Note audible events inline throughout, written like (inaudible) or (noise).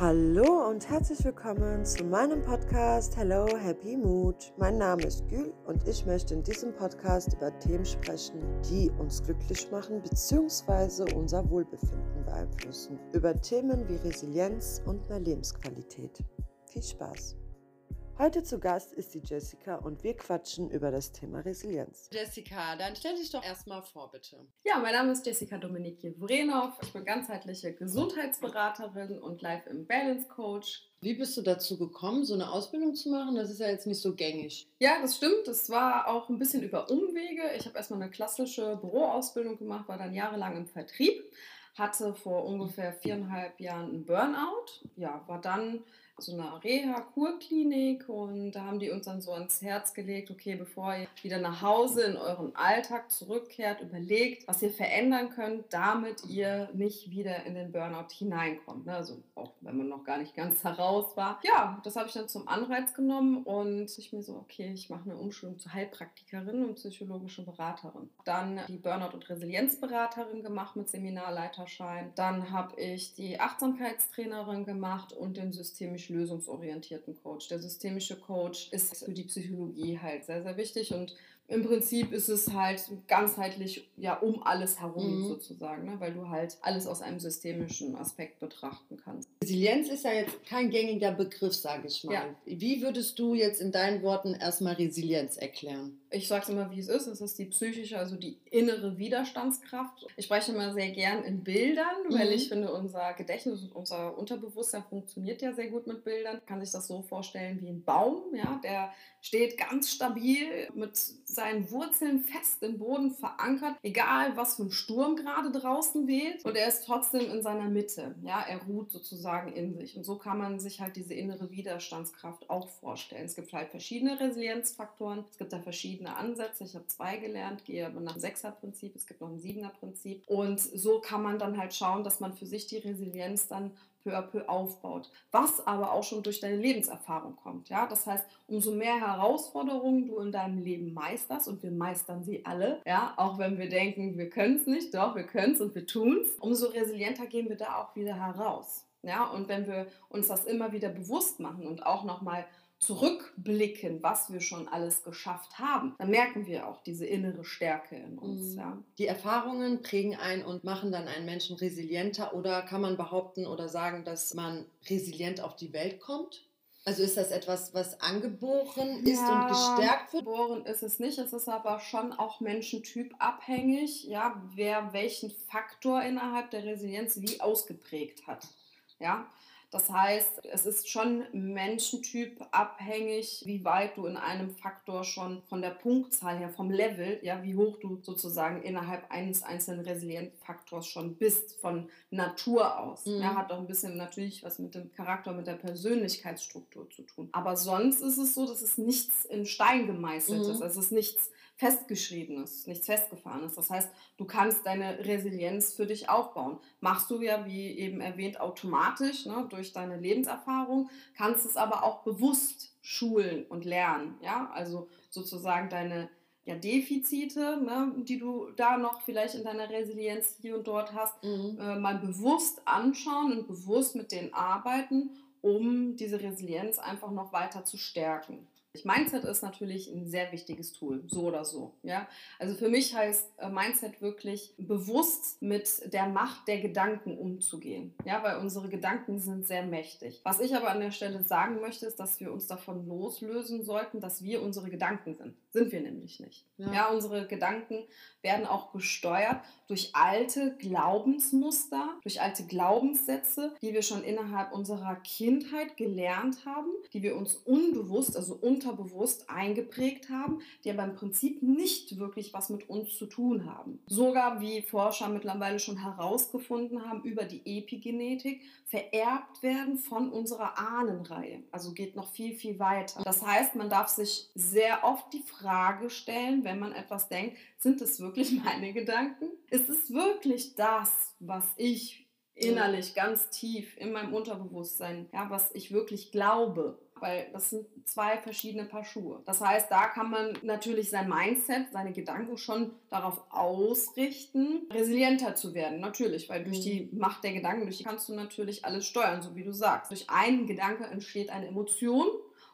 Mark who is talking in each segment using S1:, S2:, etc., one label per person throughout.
S1: Hallo und herzlich willkommen zu meinem Podcast Hello Happy Mood. Mein Name ist Gül und ich möchte in diesem Podcast über Themen sprechen, die uns glücklich machen bzw. unser Wohlbefinden beeinflussen. Über Themen wie Resilienz und mehr Lebensqualität. Viel Spaß! Heute zu Gast ist die Jessica und wir quatschen über das Thema Resilienz.
S2: Jessica, dann stell dich doch erstmal vor, bitte.
S3: Ja, mein Name ist Jessica Dominik Jevrenov. Ich bin ganzheitliche Gesundheitsberaterin und Life Imbalance Coach.
S2: Wie bist du dazu gekommen, so eine Ausbildung zu machen? Das ist ja jetzt nicht so gängig.
S3: Ja, das stimmt. Das war auch ein bisschen über Umwege. Ich habe erstmal eine klassische Büroausbildung gemacht, war dann jahrelang im Vertrieb, hatte vor ungefähr viereinhalb Jahren einen Burnout. Ja, war dann so einer Reha-Kurklinik und da haben die uns dann so ans Herz gelegt, okay, bevor ihr wieder nach Hause in euren Alltag zurückkehrt, überlegt, was ihr verändern könnt, damit ihr nicht wieder in den Burnout hineinkommt. Ne? Also auch wenn man noch gar nicht ganz (laughs) heraus war. Ja, das habe ich dann zum Anreiz genommen und ich mir so, okay, ich mache eine Umschulung zur Heilpraktikerin und psychologische Beraterin. Dann die Burnout- und Resilienzberaterin gemacht mit Seminarleiterschein. Dann habe ich die Achtsamkeitstrainerin gemacht und den systemischen lösungsorientierten Coach. Der systemische Coach ist für die Psychologie halt sehr, sehr wichtig und im Prinzip ist es halt ganzheitlich ja um alles herum mhm. sozusagen, ne? weil du halt alles aus einem systemischen Aspekt betrachten kannst.
S2: Resilienz ist ja jetzt kein gängiger Begriff, sage ich mal. Ja. Wie würdest du jetzt in deinen Worten erstmal Resilienz erklären?
S3: Ich sage es immer, wie es ist. Es ist die psychische, also die innere Widerstandskraft. Ich spreche immer sehr gern in Bildern, mhm. weil ich finde, unser Gedächtnis und unser Unterbewusstsein funktioniert ja sehr gut mit Bildern. Man kann sich das so vorstellen wie ein Baum, ja, der steht ganz stabil mit seinen Wurzeln fest im Boden verankert, egal was für ein Sturm gerade draußen weht. Und er ist trotzdem in seiner Mitte. Ja, er ruht sozusagen in sich. Und so kann man sich halt diese innere Widerstandskraft auch vorstellen. Es gibt halt verschiedene Resilienzfaktoren. Es gibt da verschiedene Ansätze. Ich habe zwei gelernt, gehe aber nach dem Sechser-Prinzip. Es gibt noch ein Siebener-Prinzip. Und so kann man dann halt schauen, dass man für sich die Resilienz dann peu à peu aufbaut. Was aber auch schon durch deine Lebenserfahrung kommt. Ja? Das heißt, umso mehr Herausforderungen du in deinem Leben meisterst, und wir meistern sie alle, ja, auch wenn wir denken, wir können es nicht, doch, wir können es und wir tun es, umso resilienter gehen wir da auch wieder heraus. Ja, und wenn wir uns das immer wieder bewusst machen und auch nochmal zurückblicken, was wir schon alles geschafft haben, dann merken wir auch diese innere Stärke in uns. Mhm. Ja.
S2: Die Erfahrungen prägen ein und machen dann einen Menschen resilienter oder kann man behaupten oder sagen, dass man resilient auf die Welt kommt? Also ist das etwas, was angeboren ist ja, und gestärkt wird?
S3: Geboren ist es nicht. Es ist aber schon auch Menschentyp abhängig, ja, wer welchen Faktor innerhalb der Resilienz wie ausgeprägt hat. Ja, das heißt, es ist schon Menschentyp abhängig, wie weit du in einem Faktor schon von der Punktzahl her, vom Level, ja, wie hoch du sozusagen innerhalb eines einzelnen Resilienzfaktors schon bist, von Natur aus. Mhm. Ja, hat auch ein bisschen natürlich was mit dem Charakter, mit der Persönlichkeitsstruktur zu tun. Aber sonst ist es so, dass es nichts in Stein gemeißelt mhm. ist. Also es ist nichts festgeschriebenes, nichts festgefahrenes. Das heißt, du kannst deine Resilienz für dich aufbauen. Machst du ja, wie eben erwähnt, automatisch ne, durch deine Lebenserfahrung, kannst es aber auch bewusst schulen und lernen. Ja, also sozusagen deine ja, Defizite, ne, die du da noch vielleicht in deiner Resilienz hier und dort hast, mhm. äh, mal bewusst anschauen und bewusst mit denen arbeiten, um diese Resilienz einfach noch weiter zu stärken. Mindset ist natürlich ein sehr wichtiges Tool, so oder so. Ja? Also für mich heißt äh, Mindset wirklich bewusst mit der Macht der Gedanken umzugehen. Ja, weil unsere Gedanken sind sehr mächtig. Was ich aber an der Stelle sagen möchte, ist, dass wir uns davon loslösen sollten, dass wir unsere Gedanken sind. Sind wir nämlich nicht. Ja, ja unsere Gedanken werden auch gesteuert durch alte Glaubensmuster, durch alte Glaubenssätze, die wir schon innerhalb unserer Kindheit gelernt haben, die wir uns unbewusst, also un unterbewusst eingeprägt haben, die aber im Prinzip nicht wirklich was mit uns zu tun haben. Sogar wie Forscher mittlerweile schon herausgefunden haben über die Epigenetik, vererbt werden von unserer Ahnenreihe. Also geht noch viel, viel weiter. Das heißt, man darf sich sehr oft die Frage stellen, wenn man etwas denkt, sind es wirklich (laughs) meine Gedanken? Ist es wirklich das, was ich innerlich ganz tief in meinem Unterbewusstsein, ja, was ich wirklich glaube. Weil das sind zwei verschiedene Paar Schuhe. Das heißt, da kann man natürlich sein Mindset, seine Gedanken schon darauf ausrichten, resilienter zu werden. Natürlich, weil durch die mhm. Macht der Gedanken, durch die kannst du natürlich alles steuern, so wie du sagst. Durch einen Gedanke entsteht eine Emotion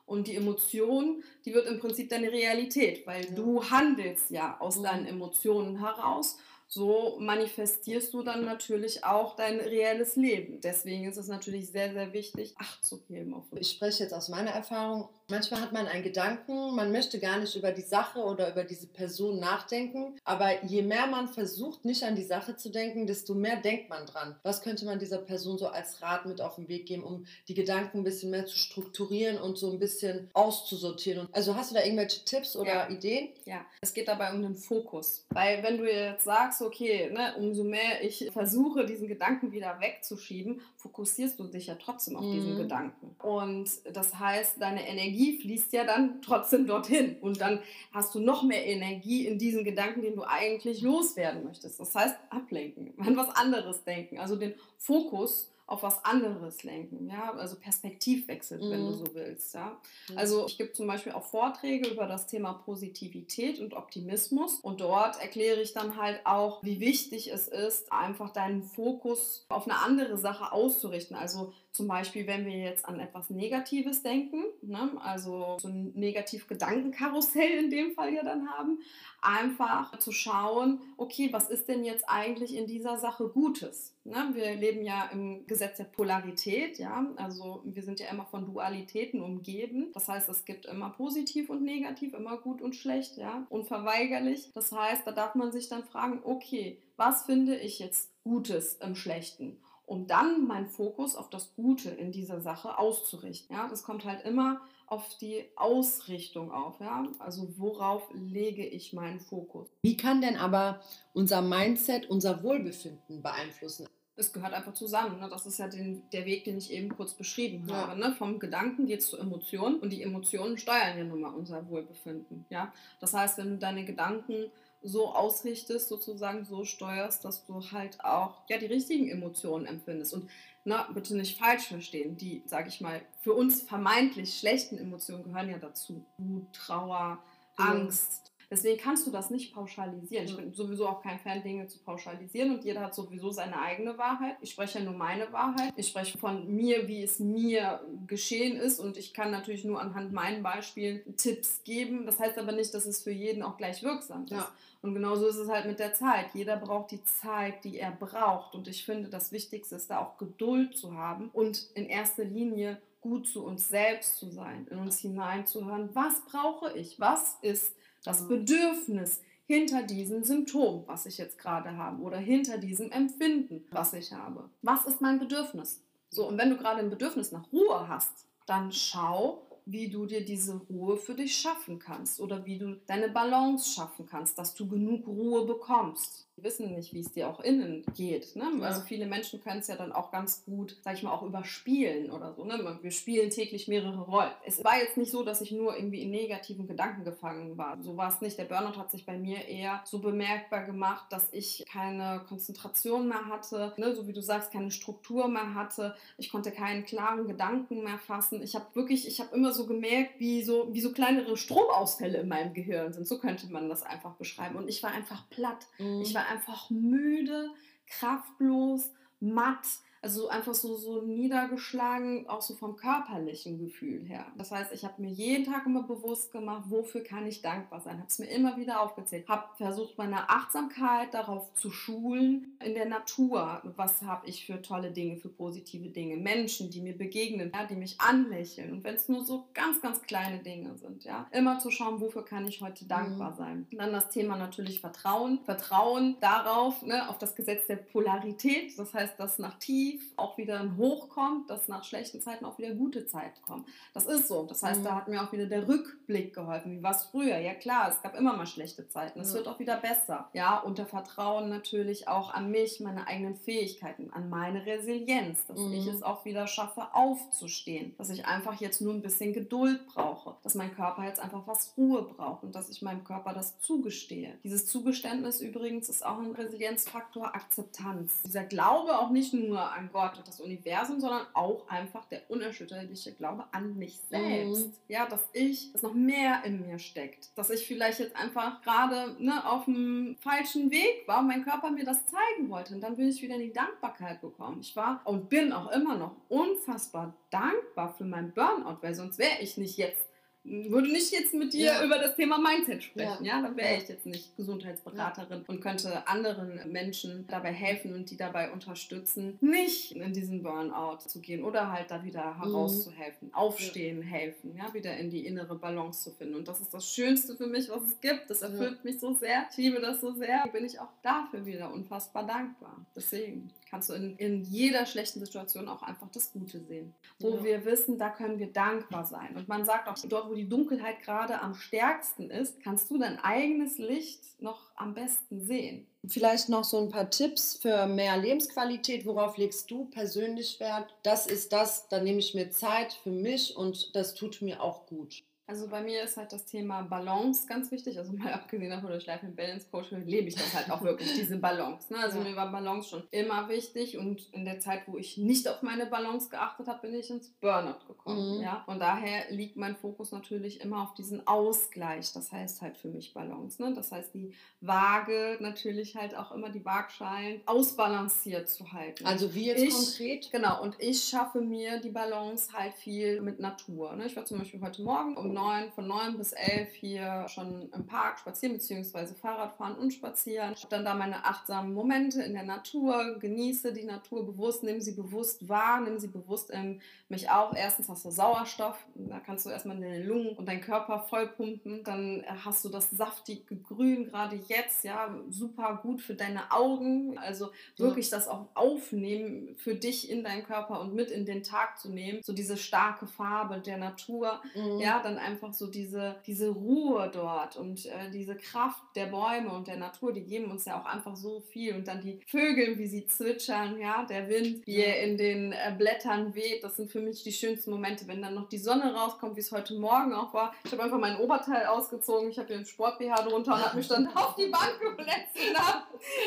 S3: und die Emotion, die wird im Prinzip deine Realität, weil ja. du handelst ja aus mhm. deinen Emotionen heraus so manifestierst du dann natürlich auch dein reelles Leben. Deswegen ist es natürlich sehr, sehr wichtig, Acht zu geben auf
S2: uns. Ich spreche jetzt aus meiner Erfahrung. Manchmal hat man einen Gedanken, man möchte gar nicht über die Sache oder über diese Person nachdenken, aber je mehr man versucht, nicht an die Sache zu denken, desto mehr denkt man dran. Was könnte man dieser Person so als Rat mit auf den Weg geben, um die Gedanken ein bisschen mehr zu strukturieren und so ein bisschen auszusortieren? Also hast du da irgendwelche Tipps oder
S3: ja.
S2: Ideen?
S3: Ja, es geht dabei um den Fokus. Weil wenn du jetzt sagst, sagst, okay, ne, umso mehr ich versuche, diesen Gedanken wieder wegzuschieben, fokussierst du dich ja trotzdem auf mhm. diesen Gedanken. Und das heißt, deine Energie fließt ja dann trotzdem dorthin. Und dann hast du noch mehr Energie in diesen Gedanken, den du eigentlich loswerden möchtest. Das heißt, ablenken, an was anderes denken. Also den Fokus auf was anderes lenken, ja, also Perspektivwechsel, mhm. wenn du mhm. so willst, ja. Mhm. Also ich gebe zum Beispiel auch Vorträge über das Thema Positivität und Optimismus und dort erkläre ich dann halt auch, wie wichtig es ist, einfach deinen Fokus auf eine andere Sache auszurichten. Also zum Beispiel, wenn wir jetzt an etwas Negatives denken, ne, also so ein Negativ-Gedankenkarussell in dem Fall ja dann haben, einfach zu schauen, okay, was ist denn jetzt eigentlich in dieser Sache Gutes? Ne, wir leben ja im Gesetz der Polarität, ja, also wir sind ja immer von Dualitäten umgeben. Das heißt, es gibt immer positiv und negativ, immer gut und schlecht, ja, unverweigerlich. Das heißt, da darf man sich dann fragen, okay, was finde ich jetzt Gutes im Schlechten? um dann meinen Fokus auf das Gute in dieser Sache auszurichten. Ja, das kommt halt immer auf die Ausrichtung auf. Ja? Also worauf lege ich meinen Fokus?
S2: Wie kann denn aber unser Mindset unser Wohlbefinden beeinflussen?
S3: Es gehört einfach zusammen. Ne? Das ist ja den, der Weg, den ich eben kurz beschrieben ja. habe. Ne? Vom Gedanken geht es zur Emotion und die Emotionen steuern ja nun mal unser Wohlbefinden. Ja? Das heißt, wenn du deine Gedanken so ausrichtest, sozusagen so steuerst, dass du halt auch ja die richtigen Emotionen empfindest. Und na, bitte nicht falsch verstehen, die, sage ich mal, für uns vermeintlich schlechten Emotionen gehören ja dazu. Wut, Trauer, Angst, Deswegen kannst du das nicht pauschalisieren. Ich bin sowieso auch kein Fan, Dinge zu pauschalisieren und jeder hat sowieso seine eigene Wahrheit. Ich spreche ja nur meine Wahrheit. Ich spreche von mir, wie es mir geschehen ist und ich kann natürlich nur anhand meinen Beispielen Tipps geben. Das heißt aber nicht, dass es für jeden auch gleich wirksam ist. Ja. Und genauso ist es halt mit der Zeit. Jeder braucht die Zeit, die er braucht. Und ich finde, das Wichtigste ist da auch Geduld zu haben und in erster Linie gut zu uns selbst zu sein, in uns hineinzuhören, was brauche ich, was ist das Bedürfnis hinter diesem Symptom, was ich jetzt gerade habe, oder hinter diesem Empfinden, was ich habe. Was ist mein Bedürfnis? So, und wenn du gerade ein Bedürfnis nach Ruhe hast, dann schau, wie du dir diese Ruhe für dich schaffen kannst oder wie du deine Balance schaffen kannst, dass du genug Ruhe bekommst wissen nicht, wie es dir auch innen geht. Ne? Also viele Menschen können es ja dann auch ganz gut, sag ich mal, auch überspielen oder so. Ne? Wir spielen täglich mehrere Rollen. Es war jetzt nicht so, dass ich nur irgendwie in negativen Gedanken gefangen war. So war es nicht. Der Burnout hat sich bei mir eher so bemerkbar gemacht, dass ich keine Konzentration mehr hatte, ne? so wie du sagst, keine Struktur mehr hatte. Ich konnte keinen klaren Gedanken mehr fassen. Ich habe wirklich, ich habe immer so gemerkt, wie so, wie so kleinere Stromausfälle in meinem Gehirn sind. So könnte man das einfach beschreiben. Und ich war einfach platt. Mhm. Ich war einfach müde, kraftlos, matt also einfach so, so niedergeschlagen, auch so vom körperlichen Gefühl her. Das heißt, ich habe mir jeden Tag immer bewusst gemacht, wofür kann ich dankbar sein. Habe es mir immer wieder aufgezählt. Habe versucht, meine Achtsamkeit darauf zu schulen in der Natur. Was habe ich für tolle Dinge, für positive Dinge? Menschen, die mir begegnen, ja, die mich anlächeln. Und wenn es nur so ganz, ganz kleine Dinge sind, ja, immer zu schauen, wofür kann ich heute dankbar mhm. sein. dann das Thema natürlich Vertrauen. Vertrauen darauf, ne, auf das Gesetz der Polarität. Das heißt, dass nach tief tief auch wieder ein Hoch kommt, dass nach schlechten Zeiten auch wieder gute Zeiten kommen. Das ist so. Das heißt, mhm. da hat mir auch wieder der Rückblick geholfen. Wie war es früher? Ja klar, es gab immer mal schlechte Zeiten. Es mhm. wird auch wieder besser. Ja, unter Vertrauen natürlich auch an mich, meine eigenen Fähigkeiten, an meine Resilienz, dass mhm. ich es auch wieder schaffe, aufzustehen. Dass ich einfach jetzt nur ein bisschen Geduld brauche. Dass mein Körper jetzt einfach was Ruhe braucht und dass ich meinem Körper das zugestehe. Dieses Zugeständnis übrigens ist auch ein Resilienzfaktor Akzeptanz. Dieser Glaube auch nicht nur an an Gott und das Universum, sondern auch einfach der unerschütterliche Glaube an mich selbst. Mhm. Ja, dass ich, dass noch mehr in mir steckt. Dass ich vielleicht jetzt einfach gerade ne, auf dem falschen Weg war und mein Körper mir das zeigen wollte. Und dann bin ich wieder in die Dankbarkeit gekommen. Ich war und bin auch immer noch unfassbar dankbar für meinen Burnout, weil sonst wäre ich nicht jetzt würde nicht jetzt mit dir ja. über das Thema Mindset sprechen. Ja, ja? dann wäre ich jetzt nicht Gesundheitsberaterin und könnte anderen Menschen dabei helfen und die dabei unterstützen, nicht in diesen Burnout zu gehen oder halt da wieder mhm. herauszuhelfen, aufstehen, helfen, ja, wieder in die innere Balance zu finden. Und das ist das Schönste für mich, was es gibt. Das erfüllt mich so sehr. Ich liebe das so sehr. Bin ich auch dafür wieder unfassbar dankbar. Deswegen kannst du in, in jeder schlechten Situation auch einfach das Gute sehen. Wo ja. wir wissen, da können wir dankbar sein. Und man sagt auch, dort, wo die Dunkelheit gerade am stärksten ist, kannst du dein eigenes Licht noch am besten sehen.
S2: Vielleicht noch so ein paar Tipps für mehr Lebensqualität. Worauf legst du persönlich Wert? Das ist das, da nehme ich mir Zeit für mich und das tut mir auch gut.
S3: Also bei mir ist halt das Thema Balance ganz wichtig. Also mal (laughs) abgesehen davon, dass ich Life and Balance Coach bin, lebe ich das halt auch wirklich, diese Balance. Ne? Also ja. mir war Balance schon immer wichtig und in der Zeit, wo ich nicht auf meine Balance geachtet habe, bin ich ins Burnout gekommen. Mhm. Ja? Und daher liegt mein Fokus natürlich immer auf diesen Ausgleich. Das heißt halt für mich Balance. Ne? Das heißt die Waage natürlich halt auch immer die Waagschalen ausbalanciert zu halten.
S2: Also wie jetzt ich, konkret?
S3: Genau, und ich schaffe mir die Balance halt viel mit Natur. Ne? Ich war zum Beispiel heute Morgen um 9, von 9 bis 11 hier schon im Park spazieren bzw. Fahrrad fahren und spazieren. Ich habe dann da meine achtsamen Momente in der Natur, genieße die Natur bewusst, nehme sie bewusst wahr, nehme sie bewusst in mich auch. Erstens hast du Sauerstoff, da kannst du erstmal in den Lungen und deinen Körper vollpumpen. Dann hast du das saftige Grün gerade jetzt, ja, super gut für deine Augen. Also wirklich das auch aufnehmen für dich in deinen Körper und mit in den Tag zu nehmen. So diese starke Farbe der Natur, mhm. ja, dann einfach so diese, diese Ruhe dort und äh, diese Kraft der Bäume und der Natur, die geben uns ja auch einfach so viel. Und dann die Vögel, wie sie zwitschern, ja, der Wind, wie er in den äh, Blättern weht, das sind für mich die schönsten Momente, wenn dann noch die Sonne rauskommt, wie es heute Morgen auch war. Ich habe einfach mein Oberteil ausgezogen, ich habe hier einen Sport-BH drunter und habe mich dann (laughs) auf die Bank gesetzt und habe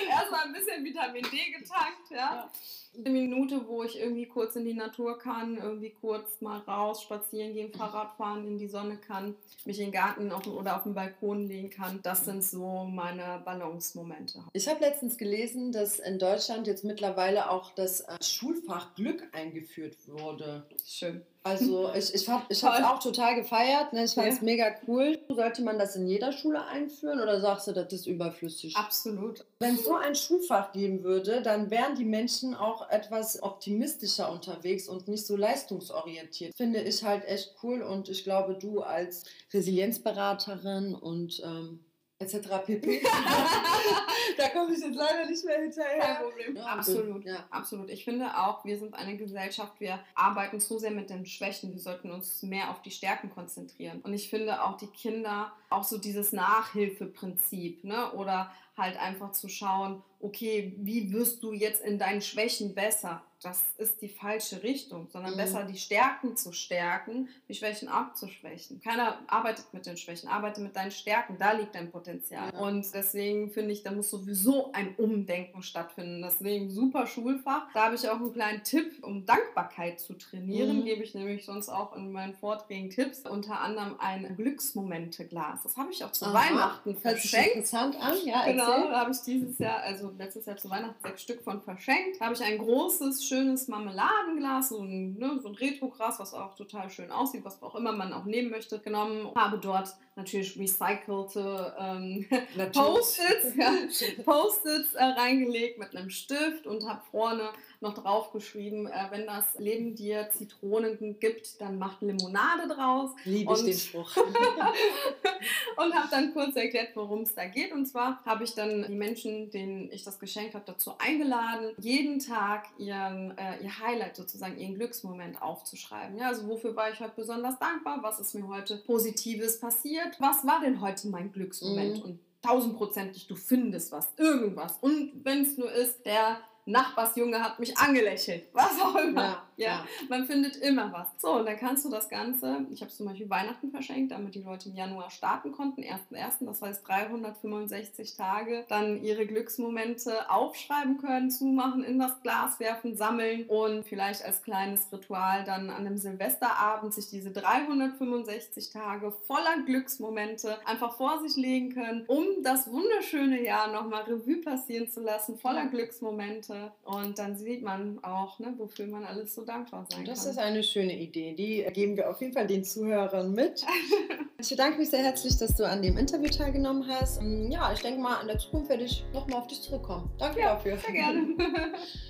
S3: erstmal ein bisschen Vitamin D getankt, ja. ja eine Minute, wo ich irgendwie kurz in die Natur kann, irgendwie kurz mal raus, spazieren gehen, Fahrrad fahren, in die Sonne kann, mich in den Garten auf, oder auf den Balkon legen kann. Das sind so meine Balance-Momente.
S2: Ich habe letztens gelesen, dass in Deutschland jetzt mittlerweile auch das äh, Schulfach Glück eingeführt wurde.
S3: Schön.
S2: Also (laughs) ich, ich, ich habe es auch total gefeiert. Ne? Ich fand es ja. mega cool. Sollte man das in jeder Schule einführen oder sagst du, das ist überflüssig?
S3: Absolut.
S2: Wenn es so ein Schulfach geben würde, dann wären die Menschen auch etwas optimistischer unterwegs und nicht so leistungsorientiert. Finde ich halt echt cool und ich glaube, du als Resilienzberaterin und ähm, etc. pp. (laughs) da komme ich jetzt leider nicht mehr hinterher.
S3: Kein Problem. Ja, absolut, ja. absolut. Ich finde auch, wir sind eine Gesellschaft, wir arbeiten zu sehr mit den Schwächen. Wir sollten uns mehr auf die Stärken konzentrieren. Und ich finde auch die Kinder, auch so dieses Nachhilfeprinzip, ne? Oder halt einfach zu schauen, okay, wie wirst du jetzt in deinen Schwächen besser? Das ist die falsche Richtung, sondern mhm. besser die Stärken zu stärken, die Schwächen abzuschwächen. Keiner arbeitet mit den Schwächen, arbeite mit deinen Stärken, da liegt dein Potenzial. Ja. Und deswegen finde ich, da muss sowieso ein Umdenken stattfinden. Deswegen super Schulfach. Da habe ich auch einen kleinen Tipp, um Dankbarkeit zu trainieren. Mhm. Gebe ich nämlich sonst auch in meinen Vorträgen Tipps. Unter anderem ein Glücksmomente-Glas. Das habe ich auch zu Aha. Weihnachten verschenkt.
S2: interessant an, ja.
S3: Genau, da habe ich dieses Jahr, also letztes Jahr zu Weihnachten sechs Stück von verschenkt. Da habe ich ein großes schönes Marmeladenglas, so ein, ne, so ein Retro-Glas, was auch total schön aussieht, was auch immer man auch nehmen möchte, genommen. Habe dort natürlich recycelte ähm, Post-its (laughs) ja, Post äh, reingelegt mit einem Stift und habe vorne noch draufgeschrieben, äh, wenn das Leben dir Zitronen gibt, dann macht Limonade draus.
S2: Liebe ich den (laughs) Spruch.
S3: und habe dann kurz erklärt, worum es da geht. Und zwar habe ich dann die Menschen, denen ich das geschenkt habe, dazu eingeladen, jeden Tag ihren, äh, ihr Highlight sozusagen, ihren Glücksmoment aufzuschreiben. Ja, also wofür war ich heute besonders dankbar? Was ist mir heute Positives passiert? Was war denn heute mein Glücksmoment? Mhm. Und tausendprozentig, du findest was, irgendwas. Und wenn es nur ist, der Nachbarsjunge hat mich angelächelt, was auch immer. Ja, ja. ja, man findet immer was. So, und dann kannst du das Ganze, ich habe zum Beispiel Weihnachten verschenkt, damit die Leute im Januar starten konnten, 1.1., das heißt 365 Tage, dann ihre Glücksmomente aufschreiben können, zumachen, in das Glas werfen, sammeln und vielleicht als kleines Ritual dann an einem Silvesterabend sich diese 365 Tage voller Glücksmomente einfach vor sich legen können, um das wunderschöne Jahr nochmal Revue passieren zu lassen, voller Glücksmomente. Und dann sieht man auch, ne, wofür man alles so dankbar sein
S2: das
S3: kann.
S2: Das ist eine schöne Idee. Die geben wir auf jeden Fall den Zuhörern mit. (laughs) ich bedanke mich sehr herzlich, dass du an dem Interview teilgenommen hast. Ja, ich denke mal, in der Zukunft werde ich nochmal auf dich zurückkommen. Danke ja, dafür.
S3: Sehr gerne. (laughs)